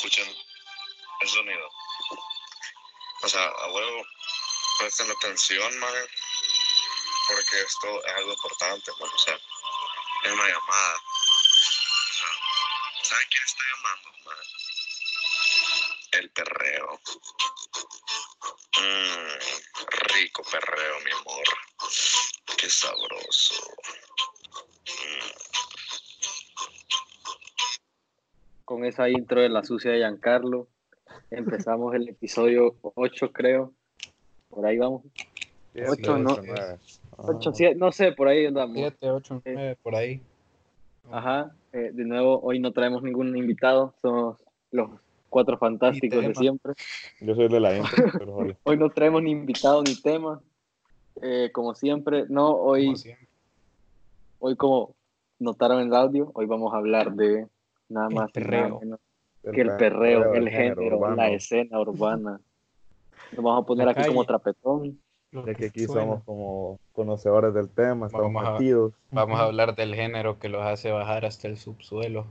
escuchen el sonido. O sea, a huevo, presten atención, madre, porque esto es algo importante, man. O sea, es una llamada. O sea, ¿saben quién está llamando, madre? El perreo. Mmm, rico perreo, mi amor. Qué sabroso. Con esa intro de la sucia de Giancarlo, empezamos el episodio 8, creo. Por ahí vamos. Ocho, no. Ocho, siete, no sé, por ahí andamos. 7, 8, 9, por ahí. Ajá. eh, de nuevo, hoy no traemos ningún invitado. Somos los cuatro fantásticos de siempre. Yo soy de la intro, pero. Hoy no traemos ni invitado ni tema. Eh, como siempre, no, hoy, Como siempre. hoy como notaron en el audio, hoy vamos a hablar de nada El más perreo. nada menos que el perreo, el género, urbano. la escena urbana. Nos vamos a poner La aquí como calle. trapetón. Lo Ya que aquí suena. somos como conocedores del tema, estamos Vamos a- metidos, Vamos a hablar del género que los hace bajar hasta el subsuelo.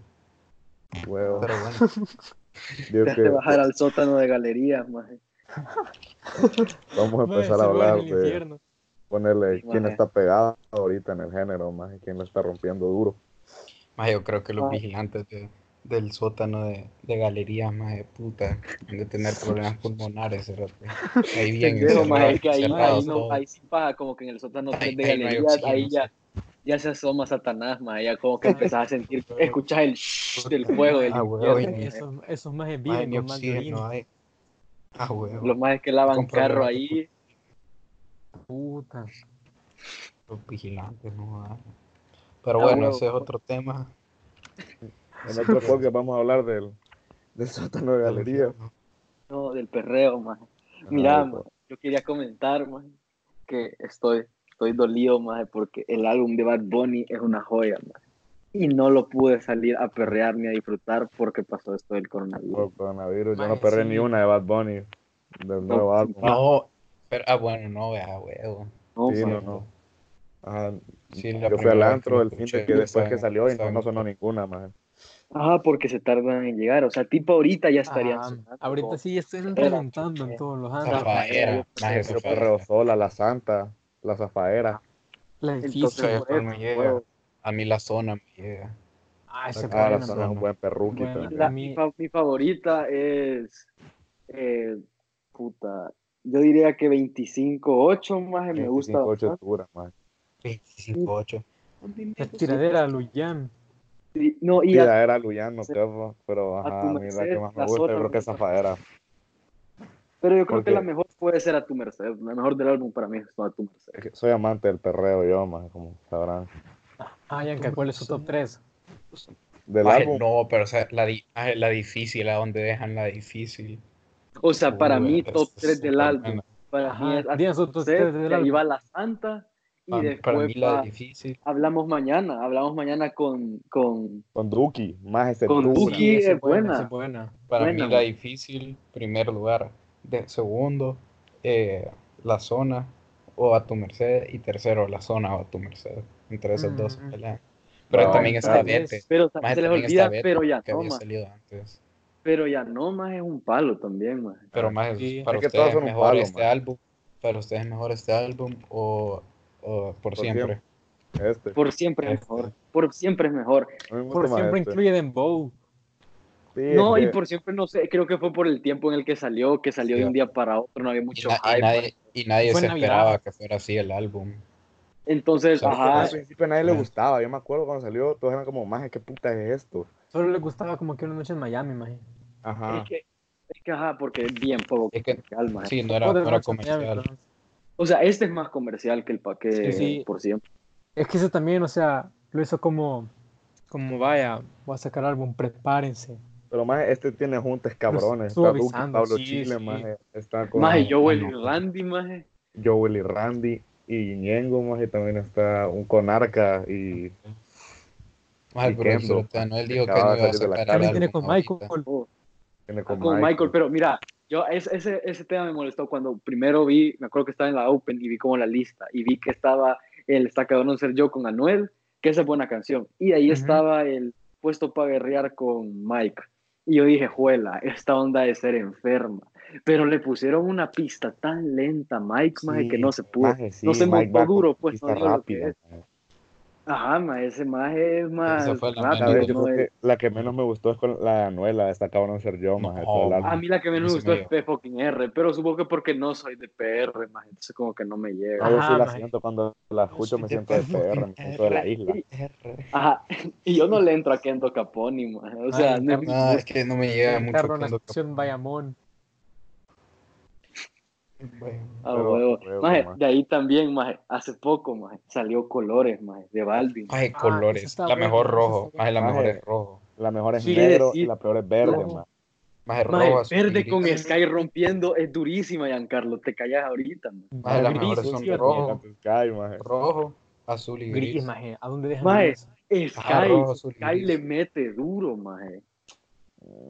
huevo. Pero bueno, Digo Te hace que bajar al sótano de galerías, maje. vamos a Mae, empezar ese a hablar de ponerle quién Maje. está pegado ahorita en el género, más quién lo está rompiendo duro. Más yo creo que los Ah. vigilantes de- del sótano de, de galerías, más de puta, han de tener problemas pulmonares, cerote. Ahí bien encerrados, que ahí, no, ahí sí paga como que en el sótano Ahí- de ahí no hay galerías, oxígeno, ahí ya, ya se asoma Satanás, maje, ya como que empezás a sentir, escuchas el shh del fuego del Ah, huevo. Esos, esos más viven ni con más hay. Ah, huevo. Los majes que lavan carro ahí, puta. Los vigilantes, no ah. Pero Ah, bueno, ese es otro tema. En otro podcast vamos a hablar del, del sótano de galería. no, del perreo. Mira, Ah, maje, yo quería comentar, maje, que estoy, estoy dolido, maje, porque el álbum de Bad Bunny es una joya, maje. Y no lo pude salir a perrear ni a disfrutar porque pasó esto del coronavirus. por coronavirus. Yo no perré sí. ni una de Bad Bunny del nuevo álbum. No, pero, ah, bueno, no, vea, huevo. No, Sí, no, no. Ajá, Sí, la yo fui al antro que el lo fin de que después que salió y no, no sonó ninguna, más. Ajá, porque se tardan en llegar. O sea, tipo ahorita ya estarían. Ah, sonando, ahorita como- sí están Era- reventando en todos los antros. Zafaera, Perreo Sola, La Santa, La Zafaera. La Entonces, por llega. A mí la zona me llega. Ah, ese Ah, La Zona es un buen perruqui Bueno, también. La- A mí- mi, fa- mi favorita es. eh, puta. Yo diría que 25-8 más me gusta. 25 bastante. dura, más. 25-8. La tiradera a Luyan. Sí, No, y Sí, a- era Luyano, Sí. pero, pero A ajá, tu a mí la que más me gusta, yo creo que es ¿no? Zafaera. pero yo creo porque- que la mejor puede ser a tu merced. La mejor del álbum para mí es a tu merced. Es que soy amante del perreo yo, más, como sabrán. Ah, Yanka, ¿cuál es su top 3? Del álbum, no, pero o sea, la, difícil, a donde dejan la difícil. O sea, para Uy, mí, top es 3 del álbum. buena. Para Ajá, mí es a tu merced, del de ahí álbum. va la Santa. Y Para, para después mí la difícil. hablamos mañana. Hablamos mañana con. con con Duki, más ese Con. Duki. esa es buena. es buena. Para buena, mí la difícil, primer lugar. De segundo, eh, la zona o a tu merced. Y tercero, la zona o a tu merced. Entre esas dos se Mm. pelean. Pero No, también está. Vete. pero Maje, se les olvida, Vete, pero ya no, había más. salido antes. Pero ya no, más es un palo también, más. Pero más Sí. para Es que ustedes todos es son un mejor palo, este man. álbum. Para ustedes es mejor este álbum o, o por, siempre. Este. Por siempre es Este. mejor. Por siempre es mejor. Me Por más siempre este. incluye Dembow. Sí, No, y por siempre no sé, creo que fue por el tiempo en el que salió, que salió Sí. de un día para otro, no había Y, mucho y hype. nadie, y nadie se Navidad. esperaba que fuera así el álbum. Entonces, O sea, ajá, al principio a nadie le gustaba. Yo me acuerdo cuando salió, todos eran como, maje, ¿qué puta es esto? Solo le gustaba como que una noche en Miami, imagínate. Ajá. es que, es que ajá, porque es bien poco Es que- maje. Sí, no era, no era comercial. O sea, este es más comercial que el paquete Sí, sí. por siempre. Es que ese también, o sea, lo hizo como, como vaya, voy a sacar álbum, prepárense. Pero más este tiene juntas cabrones. Está avisando, Pablo sí, Chile, sí. maje. Está con Maje, Joel y. Randy, maje. Joel y Randy y Ñengo, maje. También está un Conarca y Más Y pero Kendo, él dijo que no iba a sacar También tiene álbum con Michael. Oh, tiene ah, con, Michael. Michael. pero mira, yo ese, ese, tema me molestó cuando primero vi, me acuerdo que estaba en la Open y vi como la lista y vi que estaba el Está cabrón ser yo con Anuel, que esa es buena canción. Y ahí estaba el puesto para guerrear con Mike. Y yo dije, juela, esta onda de ser enferma. Pero le pusieron una pista tan lenta, Mike, maje, que no se pudo. Maje, sí, no se Mike montó duro, pues no lo que es. Ajá, ma, ese maje es más Esa fue la rápido, A ver, yo no creo es- que la que menos me gustó es con la de Anuel, la de esta cabrón ser yo, No, álbum. A mí la que menos me gustó me es P fucking R, pero supongo que porque no soy de PR, más entonces como que no me llega. No, yo sí Ajá, la maje. siento cuando la escucho, me siento de PR, me siento de la isla. Ajá, y yo no le entro a Kendo Caponi, maje, o sea, Ay, no es No, es que no me llega mucho. Kendo Bayamón. Bueno, Ah, pero- huevo. huevo, Maje, maje. de ahí también, maje, hace poco, maje, salió Colores, maje, de Balvin. Ay, Ah, colores. la buena, mejor rojo. Más la mejor Maje. es rojo. La mejor es negro decir- y la peor es verde, No. maje. Más Maje, rojo. verde con Sky rompiendo es durísima, Giancarlo, te callas ahorita, maje. Maje, las Gris, mejores son sí, rojo, Sky, maje. rojo, azul y gris. Gris, maje. ¿A dónde dejan Maje? Sky, Ajá, rojo, Sky le mete duro, maje.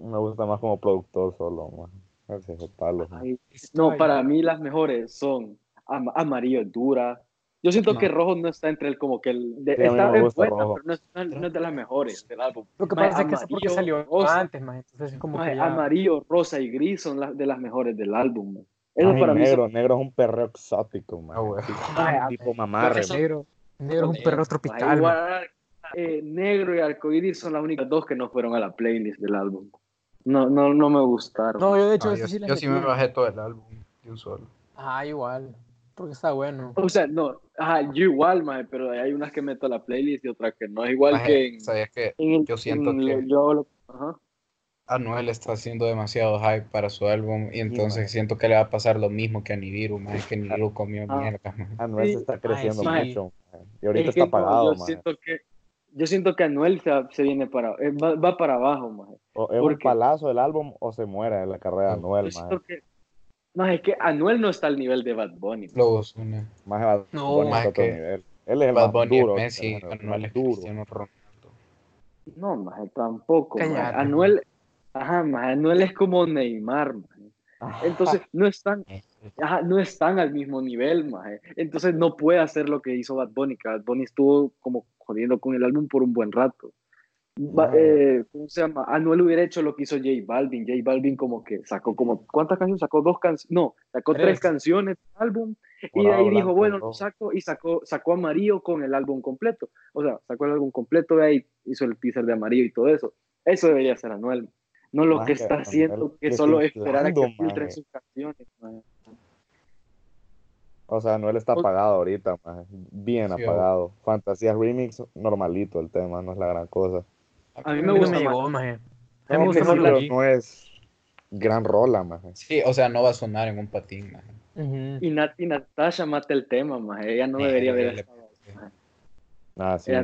Me gusta más como productor solo, maje. Ay, no, para mí las mejores son am- amarillo dura. Yo siento No. que rojo no está entre el como que el de, Sí, mí está es buena, rojo. pero no es, no es- de las mejores del álbum. Lo que pasa es que amarillo, salió rosa. antes. Entonces es como Maje, que ya... amarillo, rosa y gris son las de las mejores del álbum. maje. Eso Maje, para mí negro, son- negro es un perreo exótico. Ah, güey. Tipo- Maje, tipo mamarre, maje. Negro, negro es un perro Maje, tropical. maje. igual, eh, negro y arcoíris son las únicas dos que no fueron a la playlist del álbum. No, no, no me gustaron. No, yo de hecho Ah, yo, sí yo sí me bajé todo el álbum de un solo. Ah, igual. Porque está bueno. O sea, no, ajá, yo igual, maje, pero hay unas que meto a la playlist y otras que no. Es igual Maje, que en, ¿Sabías que en yo siento en que- yo lo- ajá. Anuel está haciendo demasiado hype para su álbum y entonces siento que le va a pasar lo mismo que a Nibiru, más que Nibiru comió Ah. mierda. maje. Anuel Sí. se está creciendo sí. mucho, maje. Y ahorita Es que está apagado, yo maje. siento que yo siento que Anuel se, se viene para eh, va, va para abajo, maje. O es un palazo el álbum o se muere en la carrera de Anuel, maje. no, es que Anuel no está al nivel de Bad Bunny. Lo. Maje Bad No, Bunny está otro que nivel. Él es el Bad más Bunny duro. es Messi, el más Anuel es duro. Cristiano Ronaldo. No, maje, tampoco. maje. Anuel, ajá, maje, Anuel es como Neymar, maje. Entonces no están, ajá, no están al mismo nivel, maje. Entonces no puede hacer lo que hizo Bad Bunny, que Bad Bunny estuvo como jodiendo con el álbum por un buen rato. Maje. eh, ¿Cómo se llama? Anuel hubiera hecho lo que hizo J Balvin. J Balvin como que sacó como, ¿cuántas canciones? Sacó dos canciones, no, sacó tres, Tres. canciones del álbum y de ahí dijo, bueno, lo saco y sacó, sacó Amarillo con el álbum completo. O sea, sacó el álbum completo de ahí, hizo el teaser de Amarillo y todo eso. Eso debería ser Anuel. No lo que está haciendo, que le solo esperar a que maje. sus canciones. O sea, Anuel está apagado ahorita. Bien Sí, apagado. Fantasías Remix, normalito el tema, no es la gran cosa. A mí me no gusta me más. llegó, maje. A mí me gusta más sí, la no es gran rola, maje. Sí, o sea, no va a sonar en un patín. maje. Ujú. Y, Nat, y Natasha mata el tema, maje. Ella no Eh, debería haber le-. Nada, sí, ella-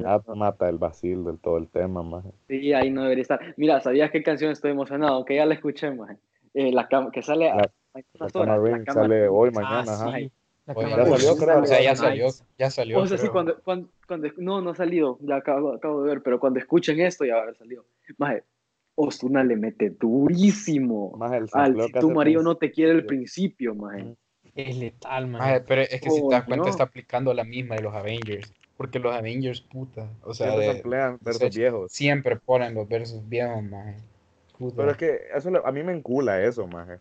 Nat mata el vacil del todo el tema, maje. Sí, ahí no debería estar. Mira, ¿sabías qué canción estoy emocionado? Que ya la escuché, maje. Eh, la que sale a La- hay La unas Cama horas, la sale hoy, Ah, mañana, ajá. sí. Oye, ya salió, creo, O sea, ya salió, ya salió. O sea, sí, cuando, cuando, cuando- no, no ha salido, ya acabo, acabo de ver, pero cuando escuchen esto ya va a haber salido. Maje, Osuna le mete durísimo Maje, el al si tu marido no te quiere el principio, maje. Es letal, maje. Maje, pero es que si te das cuenta Coño. está aplicando la misma de los Avengers. Porque los Avengers, puta. O sea, Siempre de- samplean versos viejos. siempre ponen los versos viejos, maje. Puta. Pero es que eso a mí me encula eso, maje.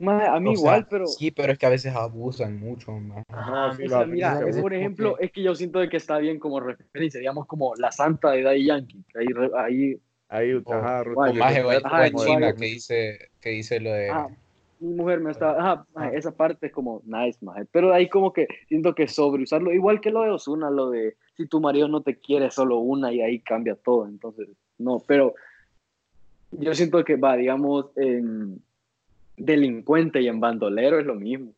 Maje, a mí O sea, igual, pero... Sí, pero es que a veces abusan mucho, maje. Ajá, sí, O sea, mira, veces por ejemplo, que- es que yo siento de que está bien como referencia, digamos como la santa de Daddy Yankee. que Ahí, ahí Ahí, O- ajá, O Ajá, igual. China que dice, que dice lo de... Ah, mi mujer me está, ajá, maje, Ah. esa parte es como nice, maje. pero ahí como que siento que sobreusarlo, igual que lo de Osuna, lo de si tu marido no te quiere solo una y ahí cambia todo, entonces, no, pero yo siento que va, digamos, en delincuente y en bandolero es lo mismo.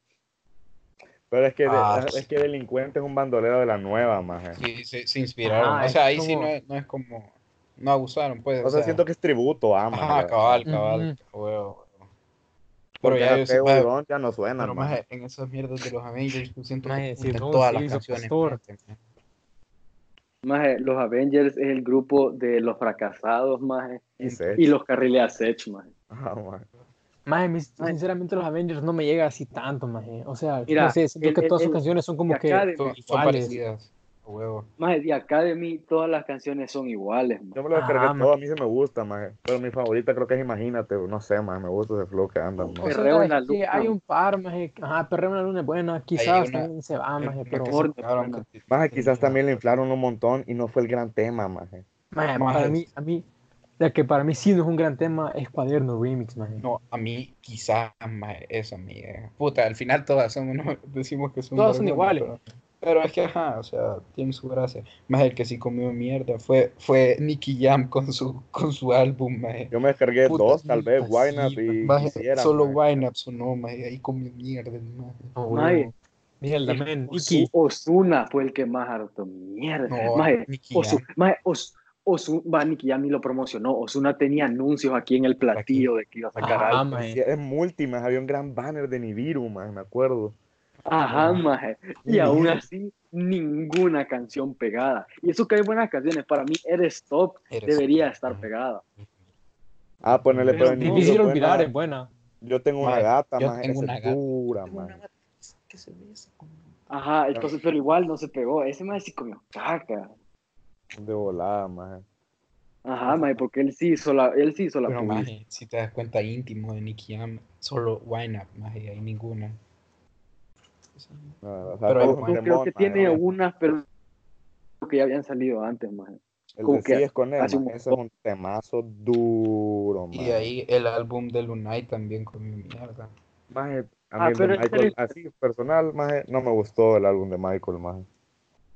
Pero es que, de- Ah. es que Delincuente es un bandolero de la nueva, maje. Sí, se, se inspiraron. Ajá, o sea, ahí sí no es, no es como... No abusaron, pues. O sea, siento que es tributo a maje. Ajá, cabal, cabal. Huevo, huevo. Pero Porque ya yo sé, ya no suenan, pero maje. maje, en esas mierdas de los Avengers, yo siento Maje, que sí, no, todas sí, las canciones. maje. Los Avengers es el grupo de los fracasados, maje, Y los carriles a Sech, maje. Ajá, maje. Maje. sinceramente los Avengers no me llega así tanto, maje. O sea, Mira, no sé, siento el- que el- todas sus el- canciones son como que acá de- Son, parecidas. huevo. Maje, de Academy todas las canciones son iguales, maje. Yo me lo descargué Ah, todo, a mí sí me gusta, maje. Pero mi favorita creo que es Imagínate, no sé, maje, me gusta ese flow que anda, O maje. sea, Perreo en la luna. hay un par, maje. Ajá, Perreo en la luna es buena. Quizás una- también se va, maje, pero... Maje, quizás también le inflaron un montón y no fue el gran tema, maje. Maje, Maje, para mí, a mí, la que para mí sí no es un gran tema es Cuaderno Remix, maje. No, a mí quizás maje, esa mía. Puta, al final todas son, uno- decimos que son Todas son iguales. Pero, pero es que, ajá, o sea, tiene su gracia. Más el que sí comió mierda fue, fue Nicky Jam con su, con su álbum, maje. Yo me descargué Puta, dos, tal vez, puta, Wine Up sí, y maje, quisiera, Solo maje. Wine Up sonó, maje, ahí comió mierda, el maje. No, huevo. Mierda, Iki. Osuna fue el que más harto mierda. No, Maje, Nicky Osu- Jam. maje, Os- Osu- va, Nicky Jam ni lo promocionó. Osuna tenía anuncios aquí en el platillo de que iba a sacar Ajá, algo. maje. Sí, es multi, maje, había un gran banner de Nibiru, maje, me acuerdo. Ajá, maje. Y aún así, ninguna canción pegada. Y eso que hay buenas canciones. Para mí, Eres Top Eres debería Top, estar pegada. Ah, ponele, Pero pero en difícil buena- olvidar, es buena. Yo tengo una Maje, gata, yo maje, tengo una gata. Tengo maje. se Ajá, entonces, pero igual no se pegó. Ese más sí comió caca. De volada, maje. Ajá, maje, porque él sí hizo la, él sí hizo la Pero, maje, si te das cuenta íntimo de Nicky Jam, solo Wine Up, maje, hay ninguna. No, o sea, Pero creo que maje, tiene obvio. unas, pero que ya habían salido antes, maje. El como de que Sí es con él, maje, ese es un temazo duro, Y maje. ahí el álbum de Lunay también comió mierda. Maje, a Ah, mí el de Michael, serio. así personal, maje, no me gustó el álbum de Michael, maje.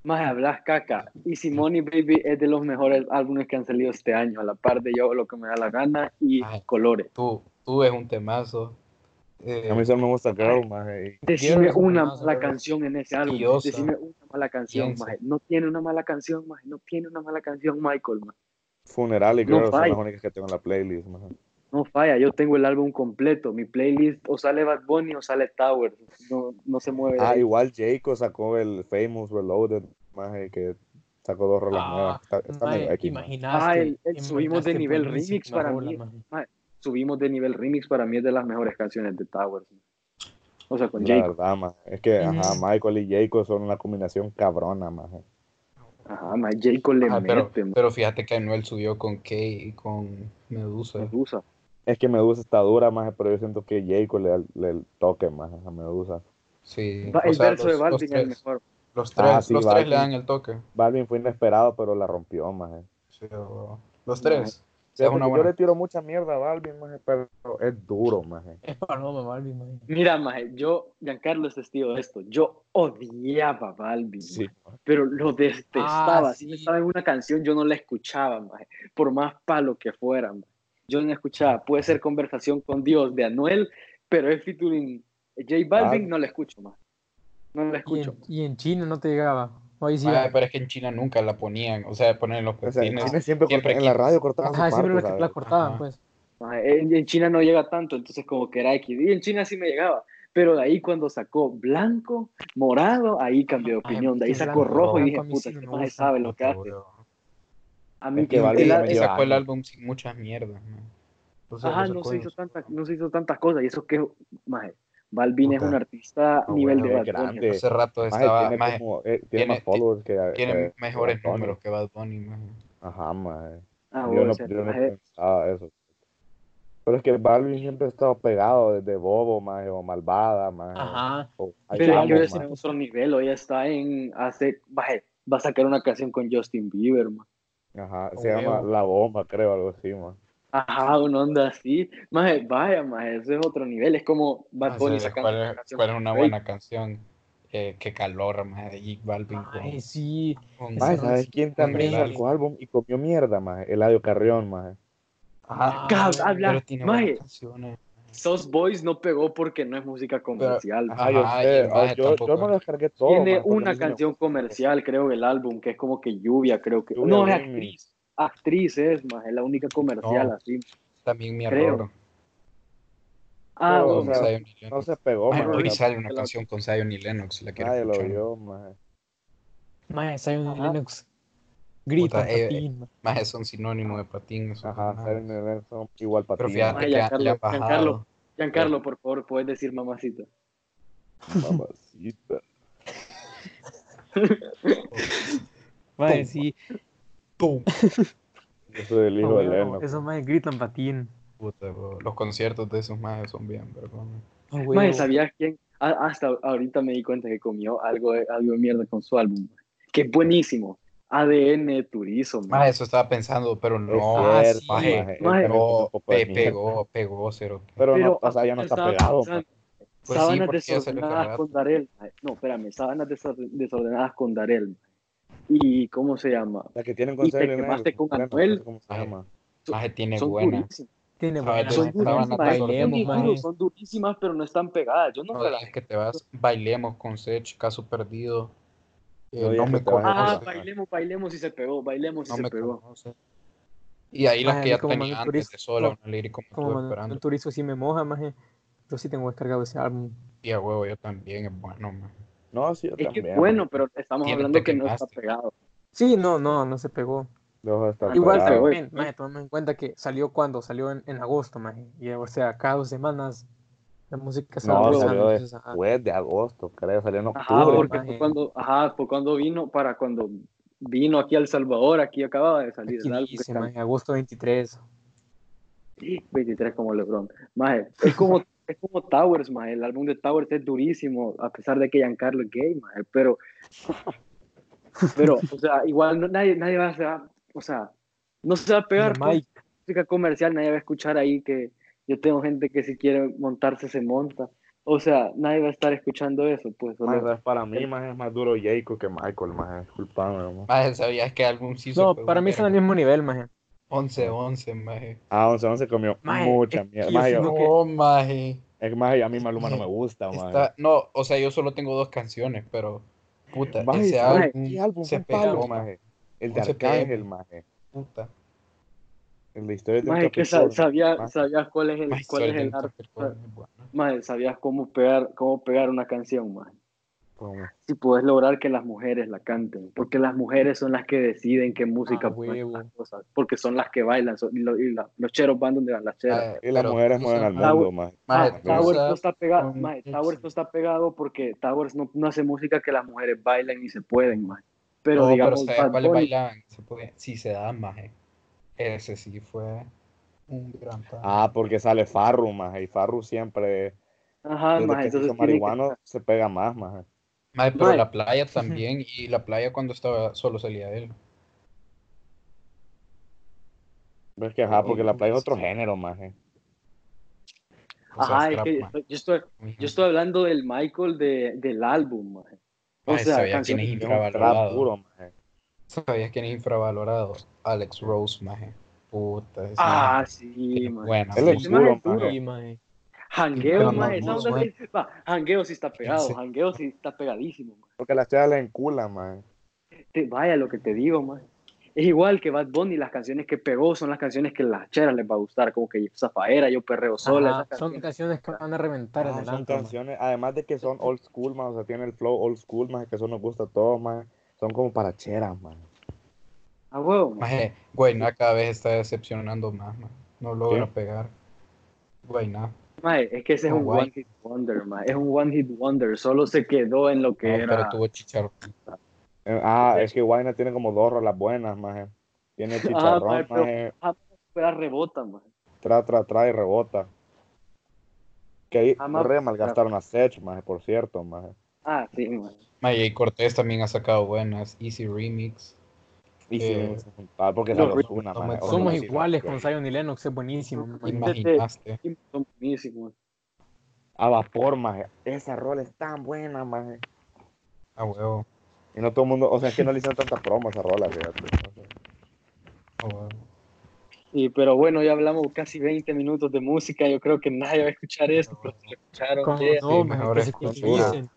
Más hablas caca. Y Simone Baby es de los mejores álbumes que han salido este año, a la par de Yo lo que me da la gana y Ay. Colores. Tú, tú es un temazo. Eh, A mí solo me gusta Girl, maje. Decime una mala pero- canción en ese álbum. Diosa. Decime una mala canción, maje. No tiene una mala canción, maje. No tiene una mala canción, Michael, maje. Funeral y No Girl son falla. las únicas que tengo en la playlist, maje. No falla, yo tengo el álbum completo. Mi playlist o sale Bad Bunny o sale Towers. No, no se mueve. Ah, ahí. igual Jacob sacó el Famous Reloaded, maje, que sacó dos rolas Ah, nuevas. Está, está imaginaste. Ah, el- el subimos de nivel remix para rola, mí. maje. Subimos de nivel remix, para mí es de las mejores canciones de Towers. O sea, con La Jacob. verdad, maje. Es que, ajá, Ujú. Michael y Jacob son una combinación cabrona, maje. Ajá, maje, Jacob le ajá, pero, mete, maje. pero fíjate que Anuel subió con Kay y con Medusa. Medusa. Es que Medusa está dura, maje, pero yo siento que Jacob le le el toque, maje, a Medusa. Sí. Va- o el sea, verso de los- los Balvin es el mejor. Los tres, Ah, sí, los tres le dan el toque. Balvin fue inesperado, pero la rompió, maje. Sí, los tres. Sí, es porque una yo le tiro mucha mierda a Balvin, maje, pero es duro, maje. Es paloma, Balvin, maje. Mira, maje, yo, Giancarlo es testigo de esto. Yo odiaba a Balvin, Sí. maje, pero lo detestaba. Ah, Si me estaba en una canción, yo no la escuchaba, maje, por más palo que fuera. maje. Yo no la escuchaba. Puede ser conversación con Dios de Anuel, pero es featuring J Balvin, Ah. no la escucho más. No la Y escucho. en, y en China no te llegaba. Ahí sí. Ah, pero es que en China nunca la ponían. O sea, ponen los O sea, en. China siempre, siempre en la radio cortaban su Ajá, siempre parte, la, la cortaban, Ajá. pues. Maje, En, en China no llega tanto, entonces como que era X. Y en China sí me llegaba. Pero de ahí cuando sacó blanco, morado, ahí cambió de Ay, opinión. De ahí sacó blanco, rojo y dije, puta, sí este no me maje gusta, sabe lo que hace. A mí Es que Y el- lleva sacó el álbum sin muchas mierdas. ¿no? Ajá, no se, hizo tantas, no se hizo tantas cosas. Y eso que, maje, Balvin es un artista nivel bueno, de Bad Bunny. grande. Hace rato Maje, estaba. tiene, maje, como, eh, tiene, tiene- más followers que tiene que mejores números que Bad Bunny. maje. Ajá, maje. Ah, yo bueno, no, sea, yo no maje, pensaba eso. Pero es que Balvin siempre ha estado pegado desde Bobo, maje, o Malvada, maje. Ajá. o pero es vamos, que maje. en otro nivel. Hoy está en. Hace, maje, va a sacar una canción con Justin Bieber, man. Ajá, Oh, se llama. La Bomba, creo, algo así, man. Ajá, una onda así. Maje, vaya, maje, eso es otro nivel. Es como Bad Bunny sacando ¿cuál, una es, canción cuál es una Drake. buena canción? Eh, qué calor, maje, de Balvin. con- Ay, sí. con- Ese Maje, ¿sabes sí quién también sacó álbum y comió mierda, maje? Eladio Carrión, maje. Ah, habla- pero tiene maje. Sauce Boys no pegó porque no es música comercial. ajá, yo Ajá, y sé, el maje yo, yo me lo descargué todo. Tiene maje, una canción comercial, creo, el álbum, que es como que Lluvia, creo que. Lluvia no, es actriz. Actriz es, más, es la única comercial No. así. También mi Creo. error. Ah, Pero, bueno, o sea, Zion y No se pegó, maje, hoy sale una canción con Zion y Lennox, la quiero Nadie lo escuchar. vio, maje. Maje, Zion Ajá. Lennox. Grita, Puta, eh, patín. Más son sinónimo de patín. Ajá, majes. Zion y Lennox son igual para Pero fíjate que Giancarlo, le han bajado. Giancarlo. Giancarlo, por favor, puedes decir mamacita. mamacita. Sí. ¡Pum! Yo soy el hijo de Ah, huevo, Lennox. Esos más gritan patín. Puta, bro, Los conciertos de esos majes son bien, vergüenza. Ah, Mae, huevo. ¿sabías quién? A- Hasta ahorita me di cuenta que comió algo de, algo de mierda con su álbum. Que es buenísimo. ADN Turizo. Más eso estaba pensando, pero no. Ah, Es sí, cierto, maje. maje, Maje. No, de pe- pegó, pegó cero. Pero, no, Pero, o sea, ya no está estaba pegado. Pues sí, sábanas hace desordenadas con Darel. No, espérame, sábanas desor- desordenadas con Darel. ¿Y cómo se llama? La que tienen Y con te Selena, quemaste con Anuel. ¿Cómo se Maje. llama? Maje tiene Son buena. durísimas. Tiene de- Son durísimas. Bailemos, son durísimas, pero no están pegadas. Yo no No te las es que te vas, bailemos con Sech, caso perdido. Eh, No no, me te Ah, conoce, Entonces, bailemos, bailemos y se pegó, bailemos y no se me pegó. conoce. Y ahí las Maje, que ya tenía antes Turizo- de sola, una lírica como Como esperando. Turizo sí me moja, maje. Yo sí tengo descargado ese álbum. Y a huevo, yo también, es bueno, maje. No, sí, yo Es que también. es bueno, pero estamos hablando que no está pegado. Sí, no, no, no se pegó. De estar Igual, También, maje, tomando en cuenta que salió cuando, salió en, en agosto, maje. Y o sea, cada dos semanas la música va No, salió ajá. después de agosto, creo, salió en Ajá, octubre. porque maje. fue cuando, ajá, fue cuando vino, para cuando vino aquí a El Salvador, aquí acababa de salir Aquí el álbum que dice, está- maje, agosto 23. Sí, 23 como LeBron. Maje, es como, es como Towers, maje. El álbum de Towers es durísimo, a pesar de que Giancarlo es gay, maje. Pero, pero, o sea, igual no- nadie, nadie va a, se va- o sea, no se va a pegar con música comercial, nadie va a escuchar ahí que yo tengo gente que si quiere montarse se monta. O sea, nadie va a estar escuchando eso, pues. solo- Más, para mí más es más duro Jacob que Michael, más disculpame. Maje, ¿sabías que álbum sí no, para mí están al vergo? mismo nivel, maje. 11-11, maje. Ah, 11 11 comió Maje, mucha mierda. Maje, yo- No, maje. es que maje, a mí Maluma no me gusta, maje. Está, no, o sea, yo solo tengo dos canciones, pero puta, Maje, ese ¿sabes álbum ¿Qué álbum se pegó, maje? El de 11 Arcángel, maje. puta. El de historia de Maje, que sa- sabía, Maje. sabías cuál es el, Maje, cuál es el arte. Maje, sabías cómo pegar, cómo pegar una canción, maje. Si puedes lograr que las mujeres la canten, porque las mujeres son las que deciden qué música Ah, las cosas, porque son las que bailan, son- y, lo- y la- los cheros van donde van las cheras. Maje, Y las pero mujeres mueven al mundo. Maje, Ah, Towers no está pegado, maje. Towers no está pegado porque Towers no, no hace música que las mujeres bailen ni se pueden, maje. Pero no, digamos, pero ¿sabes Bad cuáles Bunny- bailaban? Se puede, sí se dan, maje. Ese sí fue un gran pan. Ah, porque sale Farru, maje. Y Farru siempre, ajá, se entonces tiene que- marihuano, se pega más, maje. Maje, pero la playa también, y la playa cuando estaba solo salía él. Ves que, ajá, porque la playa es otro género, sea, Ajá, es que yo estoy, yo estoy hablando del Michael de, del álbum, maje. O Maje, sea, sabía quién es Es infravalorado. puro, maje. ¿Sabías quién es infravalorado? Alex Rose, maje. Puta, ese Ah, maje sí, maje. buena. Él es es duro. maje. Jangueo, no, esa sí- va, jangueo sí está pegado, jangueo sí está pegadísimo, maje. Porque las chavas le enculan. Te- vaya lo que te digo, maje. Es igual que Bad Bunny, las canciones que pegó son las canciones que las cheras les va a gustar, como que Zafaera, Yo Perreo Sola, Ajá, esas son canciones. que van a reventar en Ah, el son canciones, además de que son old school, más, o sea, tiene el flow old school, más que eso nos gusta a todos, más. Son como para cheras, man. A huevo, maje. Maje, Guayna cada vez está decepcionando más, maje. No logra ¿Qué? pegar. Guayna. Maje, es que ese es un guay. one hit wonder, maje. Es un one hit wonder, solo se quedó en lo que No, era. pero tuvo chicharrón. Eh, Ah, es que Guayna tiene como dos rolas buenas, maje. Tiene Ah, chicharrón, maje, pero- maje. Ah, pero rebota, maje. Tra, tra, tra y rebota. Que ahí Ah, re malgastaron a Sech, maje, por cierto, maje. Ah, sí, maje. Maje, y Cortés también ha sacado buenas. Easy Remix. Y Eh, porque no, una, no Somos iguales con Zion y Lennox, es buenísimo. maje. Imaginaste. A vapor, maje. Esa rola es tan buena, maje. A huevo. Y no todo el mundo, o sea, es que no le hicieron tanta promo a esa rola, fíjate. Huevo. Sí, pero bueno, ya hablamos casi 20 minutos de música. Yo creo que nadie va a escuchar esto, pero si lo escucharon, Como yeah. no, Sí, mejor cultivicen.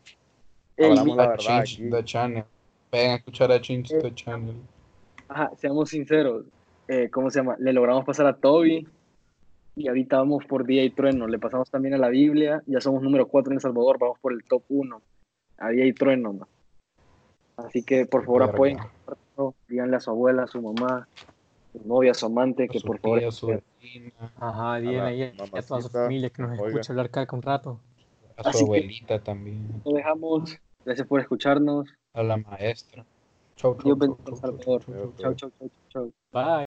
Ey, Hablamos la verdad Change aquí. the Channel. Vayan a escuchar a Change Eh, the Channel. Ajá, seamos sinceros. eh, ¿Cómo se llama? Le logramos pasar a Toby y ahorita vamos por Día y Trueno. Le pasamos también a la Biblia. Ya somos número 4 en El Salvador. Vamos por el top 1. A Día y Trueno. ¿no? Así que por favor Verga. apoyen. Díganle a su abuela, a su mamá, a su novia, a su amante, que A su por favor. tía, a su vecina, Ajá, díganle ahí a, a toda su familia que nos oiga. escucha hablar cada un rato. a Así su que- abuelita también. Lo dejamos. Gracias por escucharnos. A la maestra. Tchau, tchau. Tchau, tchau, tchau. tchau, tchau, tchau, tchau. Bye.